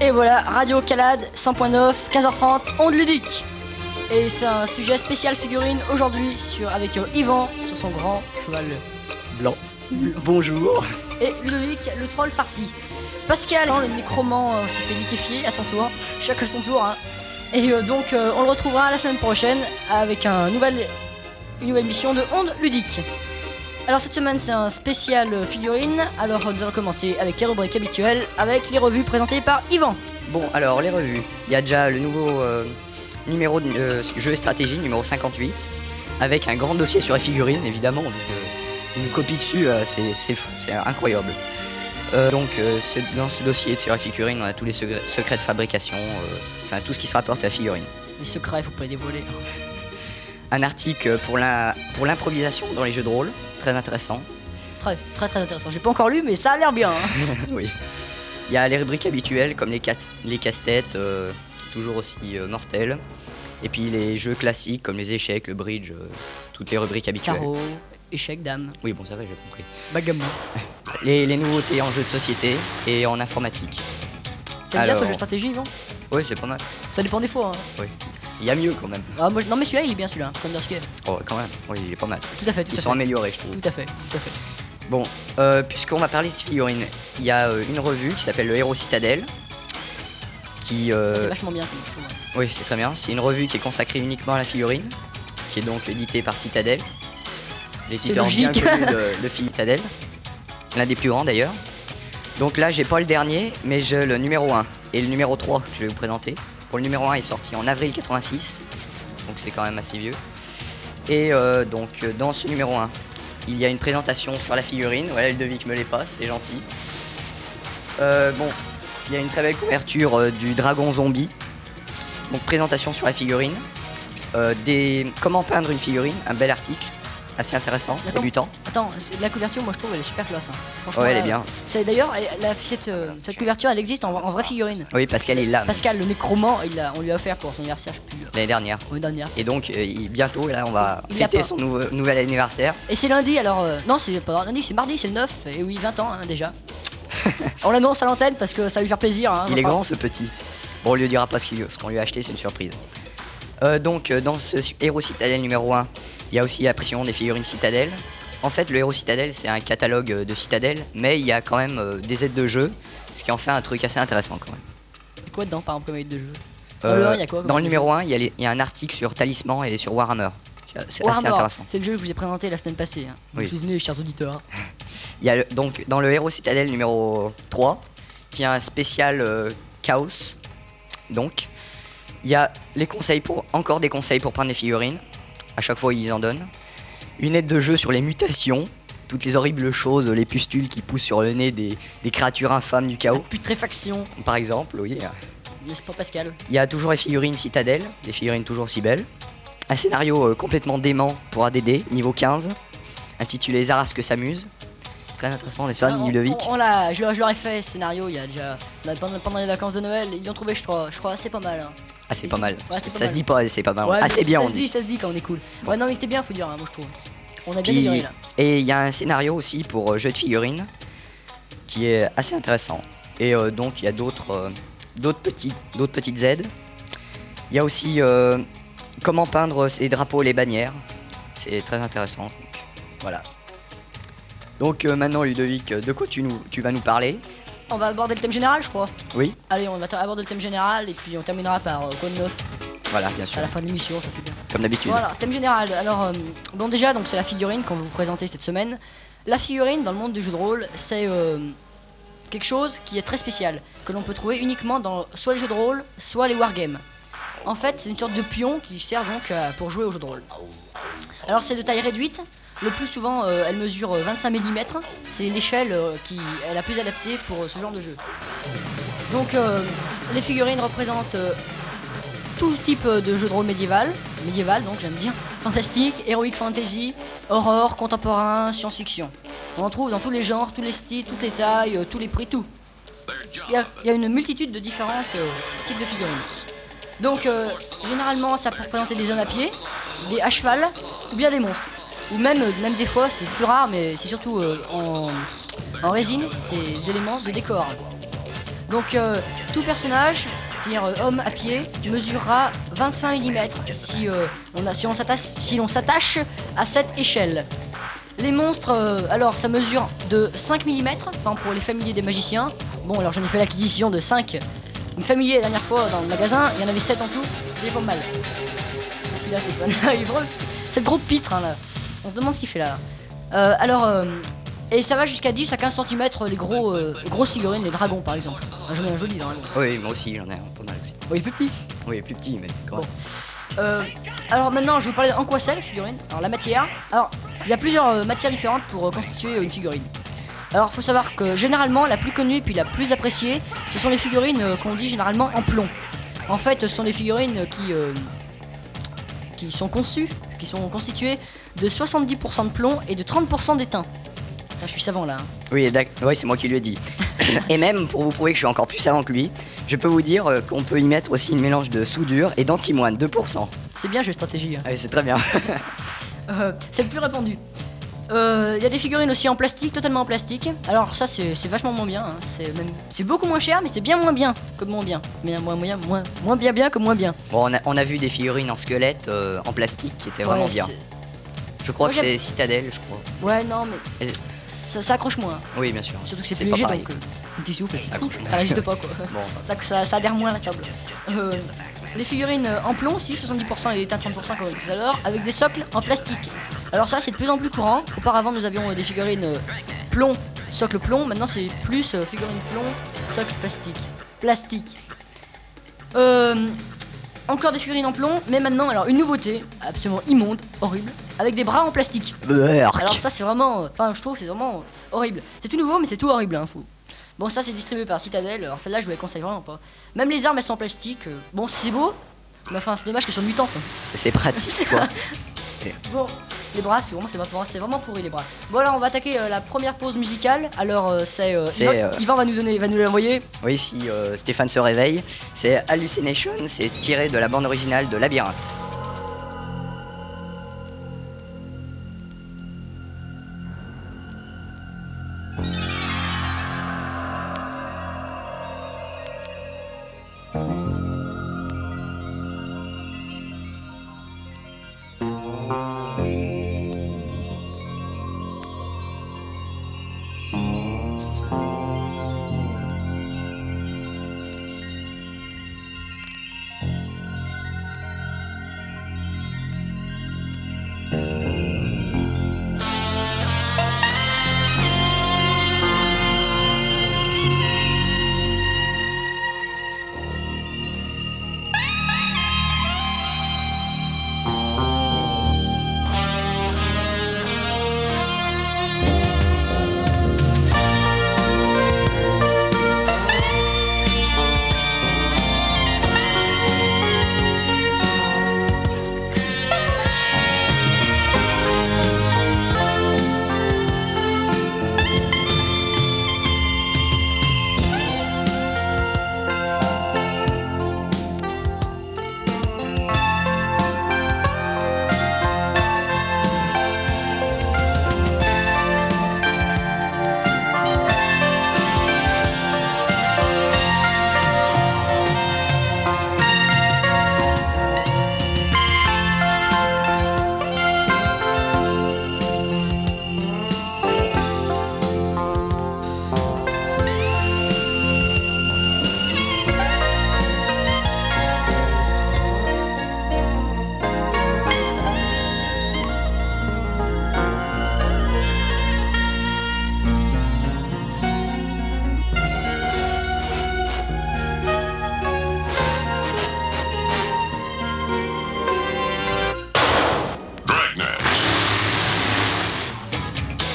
Et voilà, Radio Calade 100.9, 15h30, onde ludique. Et c'est un sujet spécial figurine aujourd'hui sur avec euh, Yvan sur son grand cheval Blanc. Bonjour. et Ludovic le troll farci. Pascal, hein, le nécromant, euh, s'est fait liquéfier à son tour, chacun son tour. hein. Et euh, donc on le retrouvera la semaine prochaine avec un nouvel, une nouvelle mission de onde ludique. Alors cette semaine c'est un spécial figurine. Alors nous allons commencer avec les rubriques habituelles, avec les revues présentées par Yvan. Bon, alors les revues. Il y a déjà le nouveau euh, numéro de euh, jeu et stratégie, numéro 58, avec un grand dossier sur les figurines, évidemment, une copie dessus, euh, c'est- c'est fou, c'est incroyable. Donc, dans ce dossier sur les figurines, on a tous les secrets, de fabrication, enfin tout ce qui se rapporte à la figurine. Les secrets, il faut pas les dévoiler. Un article pour la- pour l'improvisation dans les jeux de rôle, très intéressant. Très très très intéressant. J'ai pas encore lu mais ça a l'air bien. hein. oui. Il y a les rubriques habituelles comme les, cas- les casse-têtes, euh, toujours aussi euh, mortels. Et puis les jeux classiques comme les échecs, le bridge, euh, toutes les rubriques habituelles. Tarot, échec, dame, Oui, bon, ça va, j'ai compris. bagamon. Les, les nouveautés en jeux de société et en informatique. T'aimes bien ton Alors- jeu de stratégie Yvan? Oui, c'est pas mal. Ça dépend des fois. hein. Oui. Il y a mieux quand même. Ah, moi, non mais celui-là il est bien celui-là, Thunderscape. Oh, quand même. Oui, il est pas mal. Tout à fait, tout Ils à sont fait. améliorés, je trouve. Tout à fait, tout à fait. Bon, euh, puisqu'on va parler de figurines, il y a euh, une revue qui s'appelle Le Héros Citadelle. Qui, euh, c'est vachement bien je trouve. Oui, c'est très bien. C'est une revue qui est consacrée uniquement à la figurine, qui est donc éditée par Citadel. L'éditeur bien connu de, de Citadel. L'un des plus grands d'ailleurs. Donc là, j'ai pas le dernier, mais j'ai le numéro 1 et le numéro 3 que je vais vous présenter. Le numéro 1, il est sorti en avril 86, donc c'est quand même assez vieux. Et euh, donc, euh, dans ce numéro 1, il y a une présentation sur la figurine. Voilà, le devis me les passe, c'est gentil. Euh, bon, il y a une très belle couverture du dragon zombie. Donc présentation sur la figurine. Des... Comment peindre une figurine, un bel article, assez intéressant, Attends. débutant. Attends, la couverture moi je trouve elle est super classe. hein. Franchement, Ouais, elle est là, bien. D'ailleurs cette, euh, cette couverture elle existe en, en vraie figurine. Oui, Pascal il l'a Pascal le nécromant, il on lui a offert pour son anniversaire, je plus, euh, l'année dernière. l'année dernière. Et donc euh, il- bientôt là on va Il fêter son nouvel anniversaire. Et c'est lundi alors euh, non c'est pas lundi, c'est mardi, c'est le 9 et oui 20 ans hein, déjà. on l'annonce à l'antenne parce que ça va lui faire plaisir. hein, Il est grand ce petit. Bon on lui dira pas ce qu'on lui a acheté, c'est une surprise. Euh, donc euh, dans ce héros citadelle numéro 1, il y a aussi la pression des figurines citadelle. En fait le héros citadelle c'est un catalogue de citadelle, mais il y a quand même euh, des aides de jeu, ce qui en fait un truc assez intéressant quand même. A quoi dedans par exemple comme aide de jeu? Dans Euh, le quoi comme dans le numéro 1, il y, a y un article sur Talisman et sur Warhammer. C'est assez intéressant. C'est le jeu que je vous ai présenté la semaine passée. hein. Vous Oui. vous souvenez chers auditeurs Il y a le- donc dans le héros citadelle numéro 3, qui a un spécial euh, chaos. Donc, il y a les conseils pour encore des conseils pour prendre des figurines. À chaque fois, ils en donnent. Une aide de jeu sur les mutations, toutes les horribles choses, les pustules qui poussent sur le nez des, des créatures infâmes du chaos, Putréfaction, par exemple. Oui. pas Pascal Il y a toujours les figurines citadelle, des figurines toujours si belles. Un scénario euh, complètement dément pour ADD, niveau 15, intitulé Zarasque s'amuse. Très intéressant, n'est-ce pas, Ah, on- Ludovic on- on je, leur- je leur ai fait ce scénario il y a déjà pendant les vacances de Noël. Ils l'ont trouvé, je crois, je crois assez pas mal. hein. Ah, c'est pas mal. Ouais, c'est pas ça mal. se dit pas, c'est pas mal. Ouais, ah, c'est bien, ça on se dit, ça se dit quand on est cool. Ouais, non, mais c'était bien, faut dire, hein, moi je trouve. On a bien Puis- déliré là. et il y a un scénario aussi pour euh, jeu de figurines qui est assez intéressant. Et euh, donc, il y a d'autres euh, d'autres petites, d'autres petites aides. Il y a aussi euh, comment peindre les drapeaux et les bannières. C'est très intéressant. Donc, voilà. Donc euh, maintenant, Ludovic, de quoi tu, nous, tu vas nous parler? On va aborder le thème général, je crois. Oui, Allez, on va aborder le thème général et puis on terminera par euh, quoi de neuf voilà, bien sûr, à la fin de l'émission, ça fait bien. comme d'habitude. Voilà, thème général. Alors, euh, bon, déjà, donc c'est la figurine qu'on va vous présenter cette semaine. La figurine dans le monde du jeu de rôle, c'est euh, quelque chose qui est très spécial, que l'on peut trouver uniquement dans soit les jeux de rôle, soit les wargames. En fait, c'est une sorte de pion qui sert donc pour jouer au jeu de rôle. Alors, c'est de taille réduite. Le plus souvent, euh, elle mesure euh, 25 mm. C'est l'échelle euh, qui est la plus adaptée pour euh, ce genre de jeu. Donc, euh, les figurines représentent euh, tout type euh, de jeu de rôle médiéval, médiéval donc de dire, fantastique, heroic fantasy, horreur, contemporain, science-fiction. On en trouve dans tous les genres, tous les styles, toutes les tailles, euh, tous les prix, tout. Il y a, une multitude de différents euh, types de figurines. Donc euh, généralement ça peut représenter des hommes à pied, des à cheval ou bien des monstres. Ou même, euh, même des fois c'est plus rare mais c'est surtout euh, en, en résine ces éléments de décor. Donc euh, tout personnage, c'est-à-dire homme à pied, mesurera 25 mm si, on si s'attache si à cette échelle. Les monstres, alors ça mesure de 5 mm, pour les familiers des magiciens. Bon alors j'en ai fait l'acquisition de 5 familiers la dernière fois dans le magasin, il y en avait 7 en tout, c'était pas mal. Celui-là c'est pas C'est le gros pitre hein, là. On se demande ce qu'il fait là. Euh, alors, euh, et ça va jusqu'à 10 à 15 cm les gros, euh, gros figurines, les dragons par exemple. Ah, J'en ai un joli dragon. Oui, moi aussi, j'en ai un pas mal aussi. Oui, il est plus petit. Oui, il est plus petit, mais quand Bon. même. Euh, alors maintenant, je vais vous parler en quoi c'est la figurine. Alors la matière. Alors, il y a plusieurs matières différentes pour constituer une figurine. Alors, faut savoir que généralement, la plus connue et puis la plus appréciée, ce sont les figurines qu'on dit généralement en plomb. En fait, ce sont des figurines qui qui sont conçues, qui sont constituées de 70% de plomb et de 30% d'étain. Je suis savant là. hein. Oui. Oui, c'est moi qui lui ai dit. et même, pour vous prouver que je suis encore plus savant que lui, je peux vous dire euh, qu'on peut y mettre aussi une mélange de soudure et d'antimoine, 2%. C'est bien, jeu stratégie. hein. Ah oui, c'est très bien. Euh, c'est le plus répandu. Euh, Il y a des figurines aussi en plastique, totalement en plastique. Alors ça c'est vachement moins bien. hein. C'est même c'est beaucoup moins cher, mais c'est bien moins bien que moins bien. Mais moins moins moins moins bien bien que moins bien. bon, on a, on a vu des figurines en squelette, euh, en plastique, qui étaient vraiment Ouais, bien. Je crois Moi, que c'est Citadel, je crois. Ouais non mais Et- ça, ça accroche moins. Oui, bien sûr. Surtout que c'est léger donc euh, souffle. Ça accroche moins. Ça résiste pas quoi. Bon, Ça, ça, ça adhère moins à la table. Euh, les figurines euh, en plomb aussi, 70% et l'étain 30% comme tout à l'heure, avec des socles en plastique. Alors ça c'est de plus en plus courant. Auparavant nous avions euh, des figurines euh, plomb, socle plomb. Maintenant c'est plus euh, figurines plomb, socle plastique. Plastique. Euh, encore des figurines en plomb, mais maintenant alors une nouveauté absolument immonde, horrible, avec des bras en plastique. Alors ça c'est vraiment, enfin je trouve c'est vraiment horrible. C'est tout nouveau mais c'est tout horrible hein, faut. Bon ça c'est distribué par Citadel, alors celle-là je vous la conseille vraiment pas. Même les armes elles sont en plastique, bon c'est beau, mais enfin c'est dommage qu'elles soient mutantes. c'est pratique, quoi. Bon, les bras c'est vraiment, c'est vraiment, pourri les bras. Bon alors on va attaquer euh, la première pause musicale, alors euh, c'est... euh, Yvan, euh, Yvan va nous donner, va nous l'envoyer. Oui, si Stéphane se réveille, c'est Hallucination, c'est tiré de la bande originale de Labyrinthe.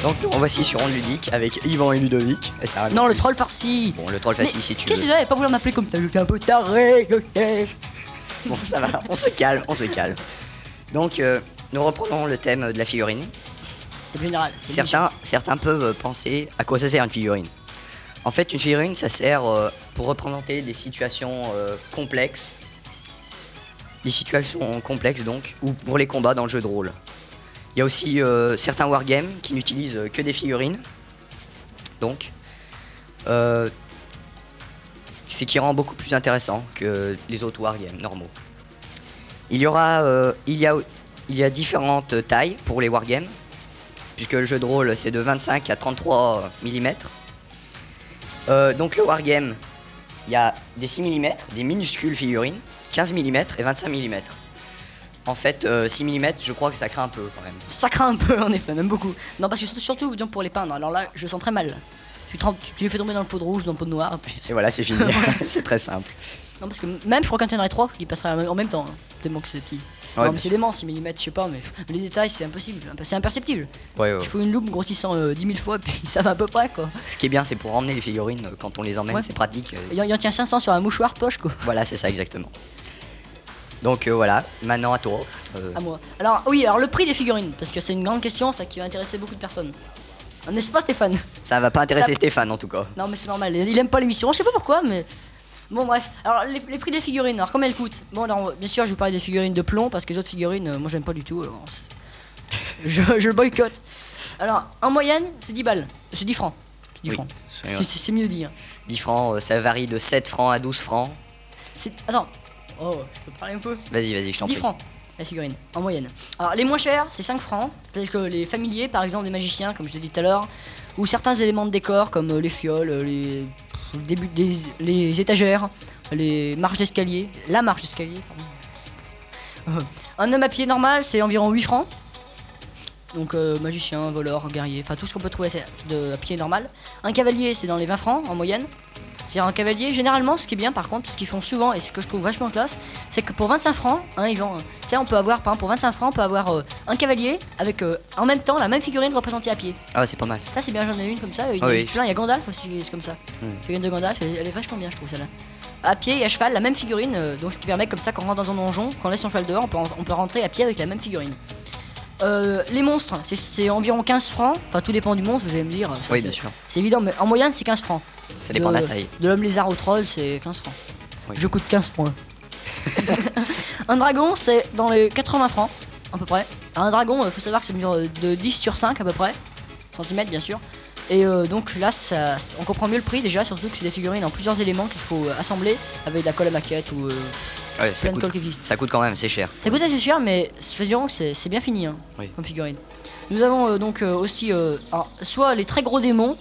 Donc nous voici sur Onde Ludique avec Yvan et Ludovic. Et Non le plus. troll farci Bon, le troll facile si tu Qu'est-ce que veux. c'est pas vouloir m'appeler comme ça, je suis un peu taré, ok Bon, ça va, on se calme, on se calme. Donc, euh, nous reprenons le thème de la figurine. Général. Certains, certains peuvent penser à quoi ça sert une figurine. En fait, une figurine, ça sert euh, pour représenter des situations euh, complexes. Des situations complexes, donc, ou pour les combats dans le jeu de rôle. Il y a aussi euh, certains wargames qui n'utilisent que des figurines. Donc, euh, qui rend beaucoup plus intéressant que les autres wargames normaux. Il y euh, a, différentes tailles pour les wargames, puisque le jeu de rôle c'est de 25 à 33 mm. Euh, donc le wargame, il y a des 6 mm, des minuscules figurines, 15 mm et 25 mm. En fait, euh, 6 mm, je crois que ça craint un peu quand même. Ça craint un peu en effet, même beaucoup. Non, parce que surtout, pour les peindre. Alors là, je sens très mal. Tu, trempes- tu, tu les fais tomber dans le pot de rouge, dans le pot de noir. puis- Et voilà, c'est fini. c'est très simple. Non, parce que même je crois qu'un tiendrait 3 qui passerait en même temps, hein, tellement que c'est petit. Ouais, non, bien mais c'est dément, 6 mm, je sais pas, mais les détails c'est impossible, c'est imperceptible. Ouais, ouais. Il faut une loupe grossissant euh, 10 000 fois, puis ça va à peu près quoi. Ce qui est bien, c'est pour emmener les figurines, euh, quand on les emmène, c'est pratique. euh, Il y, en- il y en tient 500 sur un mouchoir poche quoi. Voilà, c'est ça exactement. Donc euh, voilà, maintenant à toi. Euh, À moi. Alors oui, alors le prix des figurines, parce que c'est une grande question, ça qui va intéresser beaucoup de personnes. N'est-ce pas Stéphane? Ça va pas intéresser Ça- Stéphane en tout cas. Non mais c'est normal, il aime pas l'émission, je sais pas pourquoi mais... Bon bref, alors les, les prix des figurines, alors combien elles coûtent? Bon alors bien sûr je vous parler des figurines de plomb parce que les autres figurines euh, moi j'aime pas du tout, alors, je, je le boycotte. Alors en moyenne c'est 10 balles, c'est 10 francs. C'est 10 Oui, francs. c'est- mieux dit. hein. 10 francs, euh, ça varie de 7 francs à 12 francs. Attends, oh je peux parler un peu Vas-y, vas-y, je t'en 10 prie. francs la figurine en moyenne. Alors les moins chers c'est 5 francs, tels que les familiers par exemple des magiciens comme je l'ai dit tout à l'heure, ou certains éléments de décor comme euh, les fioles, euh, les, le début des, les étagères, les marches d'escalier, la marche d'escalier. pardon. Euh, un homme à pied normal c'est environ 8 francs. Donc euh, magicien, voleur, guerrier, enfin tout ce qu'on peut trouver de à pied normal. Un cavalier c'est dans les 20 francs en moyenne. C'est-à-dire un cavalier, généralement ce qui est bien par contre, ce qu'ils font souvent et ce que je trouve vachement classe, c'est que pour 25 francs, hein, ils vendent, tu sais, on peut avoir, par exemple, pour 25 francs, on peut avoir euh, un cavalier avec euh, en même temps la même figurine représentée à pied. Ah, c'est pas mal. Ça, c'est bien, j'en ai une comme ça. Il y Ah oui. plein, il y a Gandalf aussi, c'est comme ça. Figurine de Gandalf, elle, elle est vachement bien, je trouve celle-là. À pied et à cheval, la même figurine, euh, donc ce qui permet comme ça, quand on rentre dans un donjon, quand on laisse son cheval dehors, on peut, on peut rentrer à pied avec la même figurine. Euh, les monstres, c'est- environ 15 francs. Enfin, tout dépend du monstre, vous allez me dire. ça, Oui, c'est- bien sûr. C'est évident, mais en moyenne, c'est 15 francs. Ça dépend de la taille. De l'homme lézard au troll, c'est 15 francs. Oui. Je coûte 15 francs. un dragon, c'est dans les 80 francs, à peu près. Un dragon, il faut savoir que c'est mesure de 10 sur 5 à peu près. Centimètres, bien sûr. Et euh, donc là, ça, on comprend mieux le prix déjà, surtout que c'est des figurines en plusieurs éléments qu'il faut euh, assembler avec de la colle à maquette ou euh, Ouais, ça coûte, qui existe. ça coûte quand même, c'est cher. Ça coûte assez cher, mais faisons, c'est c'est bien fini hein, Oui. comme figurine. Nous avons euh, donc euh, aussi euh, alors, soit les très gros démons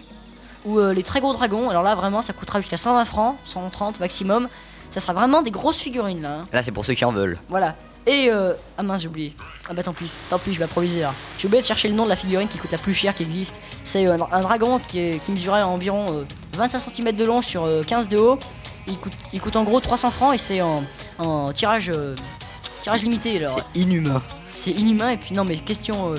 ou les très gros dragons. Alors là, vraiment, ça coûtera jusqu'à 120 francs, 130 maximum. Ça sera vraiment des grosses figurines là. hein. Là, c'est pour ceux qui en veulent. Voilà. Et euh, ah mince, j'ai oublié. Ah bah tant pis, tant pis, je vais improviser là. J'ai oublié de chercher le nom de la figurine qui coûte la plus chère qui existe. C'est un dragon qui, est, qui mesurait environ euh, 25 cm de long sur euh, 15 de haut. Il coûte, il coûte en gros 300 francs et c'est en, en tirage, euh, tirage limité. Alors, C'est inhumain. c'est inhumain et puis non mais question, euh,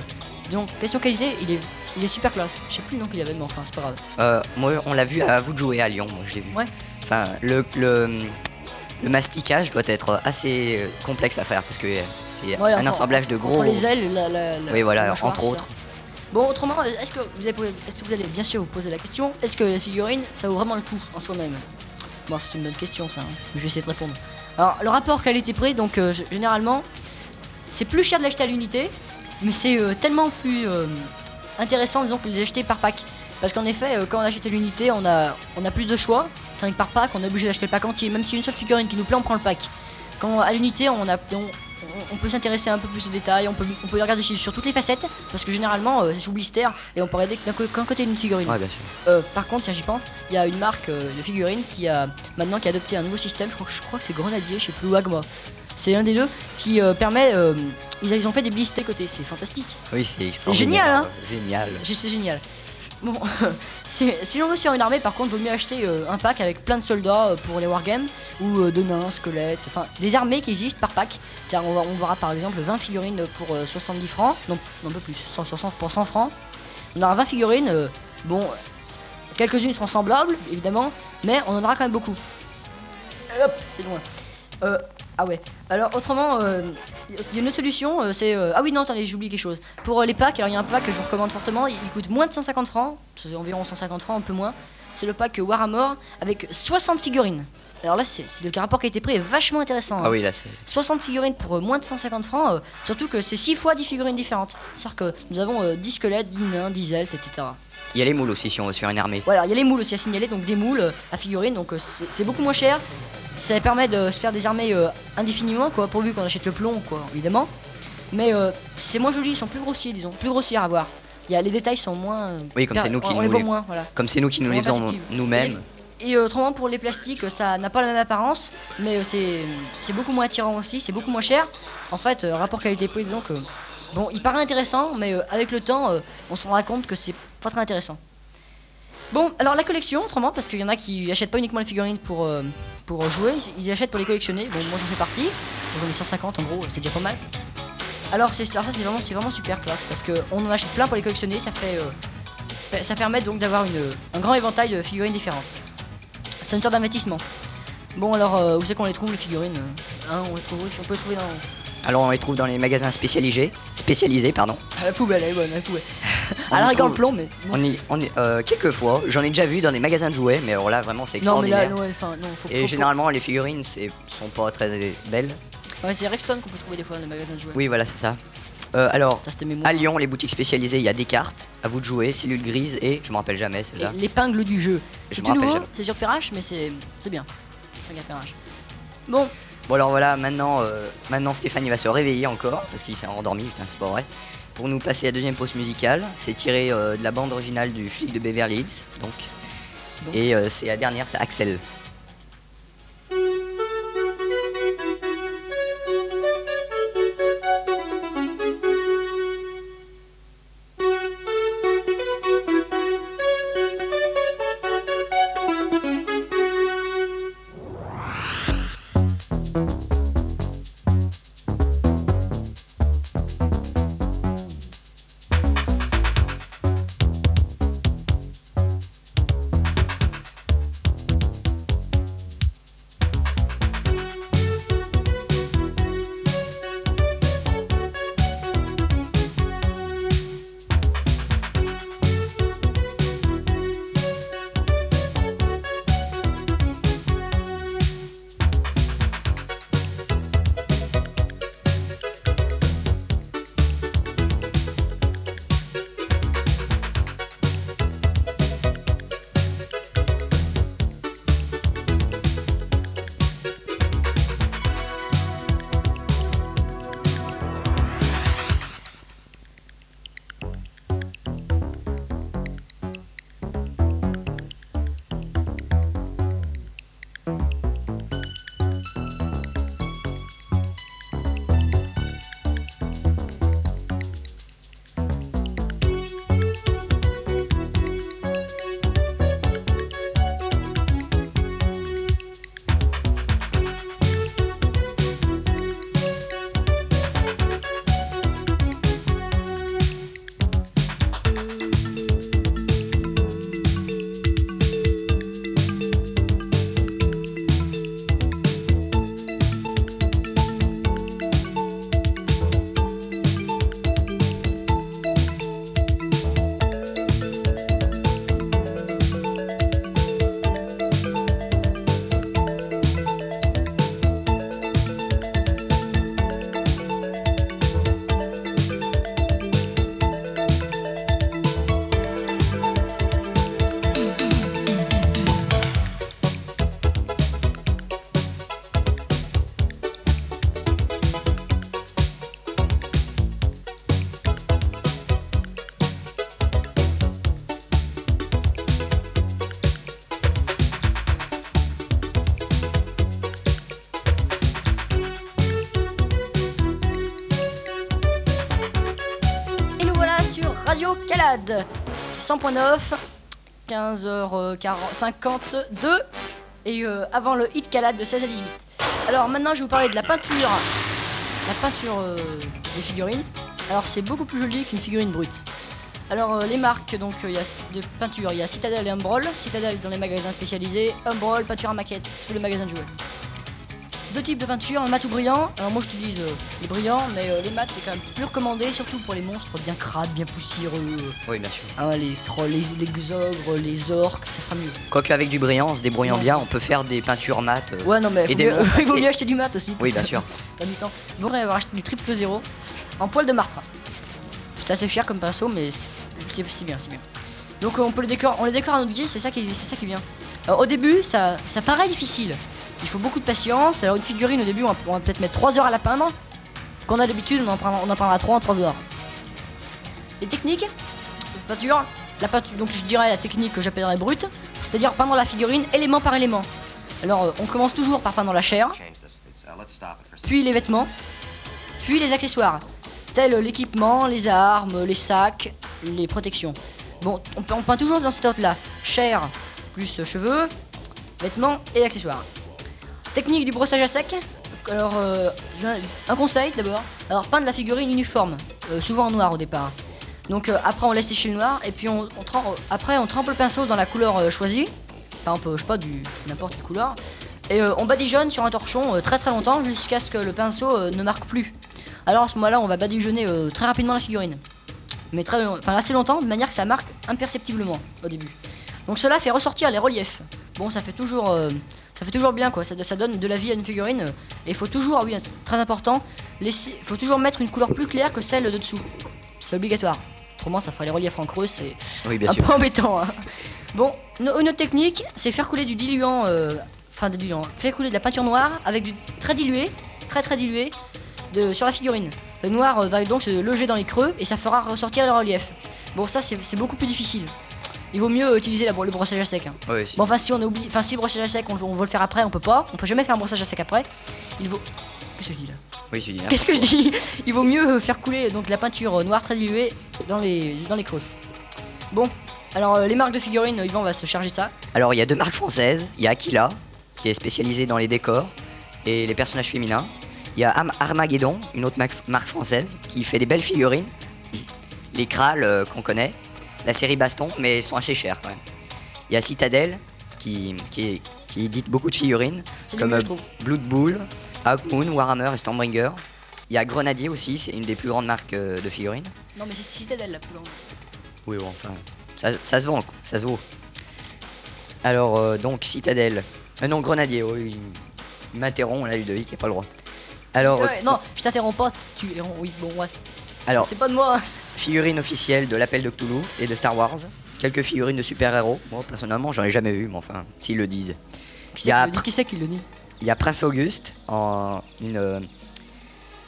disons, question qualité, il est, il est super classe. Je sais plus le nom qu'il avait mais enfin c'est pas grave. Euh, moi, on l'a vu à vous de jouer à Lyon, moi je l'ai vu. Ouais. Enfin, le, le, le masticage doit être assez euh, complexe à faire parce que c'est Ouais, un entre- assemblage de gros. les ailes, la, la, la- Oui, voilà, entre autres. Bon, autrement, est-ce que vous allez, est-ce que vous allez bien sûr vous poser la question est-ce que la figurine, ça vaut vraiment le coup en soi-même? Bon, c'est une bonne question, ça. hein. Je vais essayer de répondre. Alors, le rapport qualité-prix, donc euh, généralement, c'est plus cher de l'acheter à l'unité, mais c'est euh, tellement plus euh, intéressant, disons, que de les acheter par pack. Parce qu'en effet, quand on achète à l'unité, on a, on a plus de choix. Tandis que par pack, on est obligé d'acheter le pack entier. Même si une seule figurine qui nous plaît, on prend le pack. Quand à l'unité, on, a, on, on peut s'intéresser un peu plus aux détails, on peut, on peut regarder sur, sur toutes les facettes, parce que généralement, euh, c'est sous blister, et on peut regarder qu'un côté d'une figurine. Ouais, bien sûr. Euh, par contre, tiens, j'y pense, il y a une marque euh, de figurines qui a maintenant qui a adopté un nouveau système. Je crois, que- je crois que c'est Grenadier, je sais plus, Agma. C'est l'un des deux qui permet. ils, ont fait des blisters côté, c'est fantastique. Oui, c'est C'est génial, hein Génial. C'est génial. Bon, si l'on veut se faire une armée, par contre, vaut mieux acheter euh, un pack avec plein de soldats euh, pour les wargames ou euh, de nains, squelettes, enfin des armées qui existent par pack. On, on verra par exemple 20 figurines pour euh, 70 francs, non, un peu plus, 100, 100 pour 100 francs. On aura 20 figurines, bon, quelques-unes seront semblables, évidemment, mais on en aura quand même beaucoup. Hop, c'est loin. Euh, ah ouais. Alors autrement, euh, il y a une autre solution, euh, c'est... euh, ah oui, non, attendez, j'oublie quelque chose. Pour euh, les packs, alors il y a un pack que je vous recommande fortement, il, il coûte moins de 150 francs, c'est environ 150 francs, un peu moins. C'est le pack Warhammer avec 60 figurines. Alors là, c'est c'est- le rapport qualité-prix est vachement intéressant. Ah hein. oui, là c'est. 60 figurines pour euh, moins de 150 francs, euh, surtout que c'est 6 fois 10 figurines différentes. C'est-à-dire que nous avons euh, 10 squelettes, 10 nains, 10 elfes, etc. Il y a les moules aussi si on veut se faire une armée. Voilà, il y a les moules aussi à signaler, donc des moules euh, à figurines, donc euh, c'est c'est beaucoup moins cher. Ça permet de se faire des armées euh, indéfiniment, quoi, pourvu qu'on achète le plomb, quoi, évidemment. Mais euh, c'est moins joli, ils sont plus grossiers, disons, plus grossiers à voir. Il y a, les détails sont moins. euh, Oui, comme c'est nous qui on, nous les voit les- moins, voilà. Comme c'est nous qui nous les faisons nous-mêmes. Et, et, autrement, pour les plastiques, ça n'a pas la même apparence, mais c'est beaucoup moins attirant aussi, c'est beaucoup moins cher. En fait, rapport qualité-prix, disons que. Bon, il paraît intéressant, mais avec le temps, on se rendra compte que c'est pas très intéressant. Bon, alors la collection, autrement, parce qu'il y en a qui achètent pas uniquement les figurines pour, euh, pour jouer, ils- achètent pour les collectionner. Bon, moi j'en fais partie, j'en ai 150 en gros, c'est déjà pas mal. Alors, ça c'est vraiment, vraiment super classe, parce qu'on en achète plein pour les collectionner, ça fait. euh, ça permet donc d'avoir un grand éventail de figurines différentes. C'est une sorte d'investissement. Bon alors, euh, où c'est qu'on les trouve les figurines? On, les trouve, on peut les trouver dans Alors on les trouve dans les magasins spécialisés, spécialisés pardon. à la poubelle, elle est bonne, à la poubelle. À la trouve- plomb, mais bon. On y, on y- euh, quelques fois, j'en ai déjà vu dans des magasins de jouets, mais alors là vraiment c'est non mais extraordinaire. là, enfin non, faut, Et faut- généralement les figurines c'est sont pas très belles. ouais, c'est Rexton qu'on peut trouver des fois dans les magasins de jouets. Oui voilà c'est ça. Euh, alors à Lyon les boutiques spécialisées il y a des cartes, à vous de jouer, cellules grises et je me rappelle jamais Et celle-là. L'épingle du jeu. Je C'est tout rappelle nouveau, jamais. c'est sur Ferrache, mais c'est c'est bien. Regarde Ferrache. Bon, Bon alors voilà maintenant euh, maintenant Stéphane il va se réveiller encore parce qu'il s'est endormi putain c'est pas vrai. Pour nous passer la deuxième pause musicale, c'est tiré euh, de la bande originale du flic de Beverly Hills donc. Et euh, c'est la dernière c'est Axel. 100.9, 15h52 et euh, avant le hit Calade de 16 à 18. Alors maintenant je vais vous parler de la peinture, la peinture euh, des figurines. Alors c'est beaucoup plus joli qu'une figurine brute. Alors euh, les marques donc il y a de peinture, il y a Citadel et Umbrol. Citadel dans les magasins spécialisés, Umbrol peinture à maquette, tous les magasins de jouets. Deux types de peinture, mat ou brillant. Alors moi j'utilise euh, les brillants, mais euh, les mats c'est quand même plus recommandé, surtout pour les monstres bien crades, bien poussiéreux. Oui, bien sûr. Ah, les trolls, les, les ogres, les orques, ça fera mieux. Quoique avec du brillant, en se débrouillant bien, on peut faire des peintures mat. euh, Ouais, non, mais il vaut mieux acheter du mat aussi. Oui, bien sûr. Pas du temps. Faudrait avoir acheté du triple zéro en poil de martre. C'est assez cher comme pinceau, mais c'est c'est bien, c'est bien. Donc euh, on peut le décor, on les décore à notre guise, c'est ça qui, c'est ça bien. Alors, au début, ça, ça paraît difficile. Il faut beaucoup de patience. Alors une figurine au début, on va, peut-être mettre 3 heures à la peindre. Qu'on a d'habitude, on en prendra, on en prendra 3 en 3 heures. Les techniques peinture, la peinture, donc je dirais la technique que j'appellerais brute, c'est-à-dire peindre la figurine élément par élément. Alors euh, on commence toujours par peindre la chair, puis les vêtements, puis les accessoires, tels l'équipement, les armes, les sacs, les protections. Bon, on, pe- on peint toujours dans cet ordre-là. Chair, plus cheveux, vêtements et accessoires. Technique du brossage à sec. Alors, euh, un- conseil d'abord. Alors, peindre la figurine uniforme, euh, souvent en noir au départ. Donc euh, après on laisse sécher le noir et puis on, après on trempe le pinceau dans la couleur choisie. Par exemple, je sais pas, n'importe quelle couleur. Et on badigeonne sur un torchon très très longtemps jusqu'à ce que le pinceau ne marque plus. Alors à ce moment-là, on va badigeonner très rapidement la figurine. Mais très, enfin assez longtemps, de manière que ça marque imperceptiblement au début. Donc cela fait ressortir les reliefs. Bon, ça fait toujours, ça fait toujours bien quoi. Ça, ça donne de la vie à une figurine. euh, Et il faut toujours, oui, très important, laisser, faut toujours mettre une couleur plus claire que celle de dessous. C'est obligatoire. Autrement, ça fera les reliefs en creux. C'est Oui, un sûr. peu embêtant. hein. Bon, no- une autre technique, c'est faire couler du diluant, euh, enfin de diluant, faire couler de la peinture noire avec du très dilué, très très dilué, de, sur la figurine. Le noir euh, va donc se loger dans les creux et ça fera ressortir le relief. Bon, ça c'est beaucoup plus difficile. Il vaut mieux utiliser la, le brossage à sec. hein. Si. Bon, enfin si on oublie, enfin si le brossage à sec, on, on veut le faire après, on peut pas. On peut jamais faire un brossage à sec après. Il vaut. Qu'est-ce que je dis là? Oui, tu dis. hein. Qu'est-ce que je dis? Il vaut mieux euh, faire couler donc la peinture euh, noire très diluée dans les dans les creux. Bon, alors euh, les marques de figurines, Yvan va se charger de ça. Alors, il y a deux marques françaises. Il y a Aquila, qui est spécialisée dans les décors et les personnages féminins. Il y a Armageddon, une autre marque française, qui fait des belles figurines. Les Kral euh, qu'on connaît. La série Baston, mais elles sont assez chères quand même. Il y a Citadel, qui, qui, est- qui édite beaucoup de figurines, comme mieux, euh. Blood Bull, Hawkmoon, Warhammer et Stormbringer. Il y a Grenadier aussi, c'est une des plus grandes marques euh, de figurines. Non, mais c'est Citadel la plus grande. Oui, bon, enfin, ça, ça se vend, quoi, ça se vaut. Alors, euh, donc, Citadelle. Euh, non, Grenadier, oui, il m'interrompt, là, Ludovic, il a pas le droit. Alors, Ouais, non, je t'interromps pas, tu tu- Oui, bon, ouais. Alors C'est pas de moi. hein. figurines officielles de l'appel de Cthulhu et de Star Wars. Quelques figurines de super-héros. Moi, personnellement, j'en ai jamais vu, mais enfin, s'ils le disent. Qui a qui c'est qui le dit Il y a Prince Auguste, en une, euh,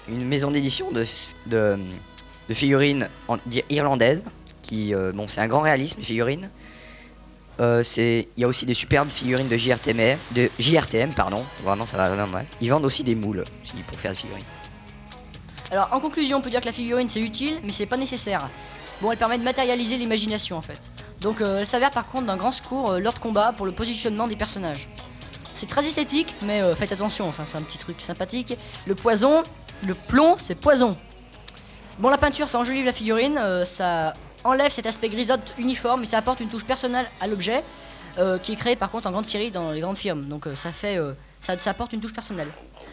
une maison d'édition de, de, de figurines en- irlandaises. Qui, euh, bon, c'est un grand réalisme, les figurines. Euh, c'est- il y a aussi des superbes figurines de JRTM, de JRTM pardon. Vraiment, ça va vraiment mal. Ils vendent aussi des moules aussi, pour faire des figurines. Alors, en conclusion, on peut dire que la figurine c'est utile, mais c'est pas nécessaire. Bon, elle permet de matérialiser l'imagination en fait. Donc, euh, elle s'avère par contre d'un grand secours euh, lors de combat pour le positionnement des personnages. C'est très esthétique, mais euh, faites attention, enfin, c'est un petit truc sympathique. Le poison, le plomb, c'est poison. Bon, la peinture, ça enjolive la figurine, ça enlève cet aspect grisâtre uniforme et ça apporte une touche personnelle à l'objet, qui est créé par contre en grande série dans les grandes firmes. Donc, ça fait, ça, ça apporte une touche personnelle.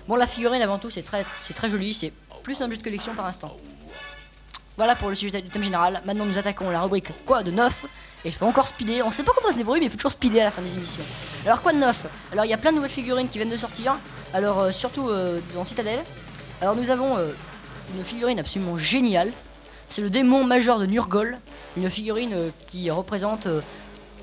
Bon, la figurine avant tout, c'est très, c'est très joli, c'est plus un objet de collection par instant. Voilà pour le sujet du thème général. Maintenant, nous attaquons la rubrique Quoi de neuf? Et il faut encore speeder. On sait pas comment se débrouiller, mais il faut toujours speeder à la fin des émissions. Alors, quoi de neuf? Alors, il y a plein de nouvelles figurines qui viennent de sortir. Alors, euh, surtout euh, dans Citadel. Alors, nous avons euh, une figurine absolument géniale. C'est le démon majeur de Nurgol. Une figurine qui représente.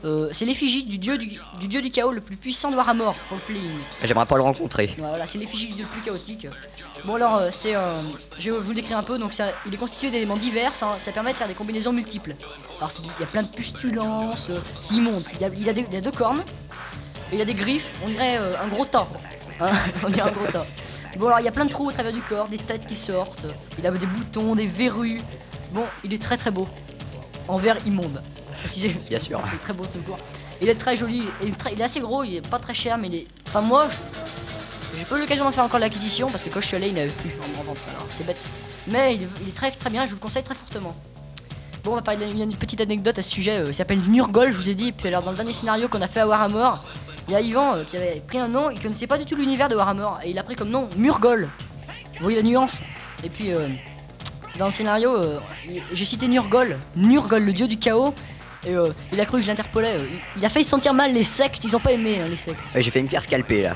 euh, c'est l'effigie du dieu du, du dieu du chaos le plus puissant de Warhammer pour le playing. J'aimerais pas le rencontrer. Voilà, c'est l'effigie du dieu le plus chaotique. Bon alors, euh, c'est, euh, je vais vous le décrire un peu. Donc, ça, il est constitué d'éléments divers. Ça, ça permet de faire des combinaisons multiples. Alors, il y a plein de pustulances. euh, c'est immonde. Il y, a, il, y a des- il y a deux cornes. Et il y a des griffes. On dirait un gros tas. Hein, on dirait un gros tas. Bon alors, il y a plein de trous au travers du corps, des têtes qui sortent. Il a des boutons, des verrues. Bon, il est très très beau. En vert immonde. Précisez. Bien sûr. Il est très beau tout court. Il est très joli, il est, très- il est assez gros, il est pas très cher, mais il est. Enfin, moi, je- j'ai pas eu l'occasion d'en faire encore l'acquisition parce que quand je suis allé, il n'y avait plus en, en vente. Alors, c'est bête. Mais il est, très très bien, je vous le conseille très fortement. Bon, on va parler d'une une petite anecdote à ce sujet. euh, s'appelle Nurgol, je vous ai dit. Puis, alors, dans le dernier scénario qu'on a fait à Warhammer, Il y a Yvan euh, qui avait pris un nom, il connaissait pas du tout l'univers de Warhammer et il a pris comme nom Murgol. Vous voyez la nuance? Et puis euh, dans le scénario, euh, j'ai cité Nurgol, Nurgol, le dieu du chaos. Et euh, il a cru que je l'interpellais. euh, il- a failli se sentir mal les sectes, ils ont pas aimé hein, les sectes. J'ai failli me faire scalper là.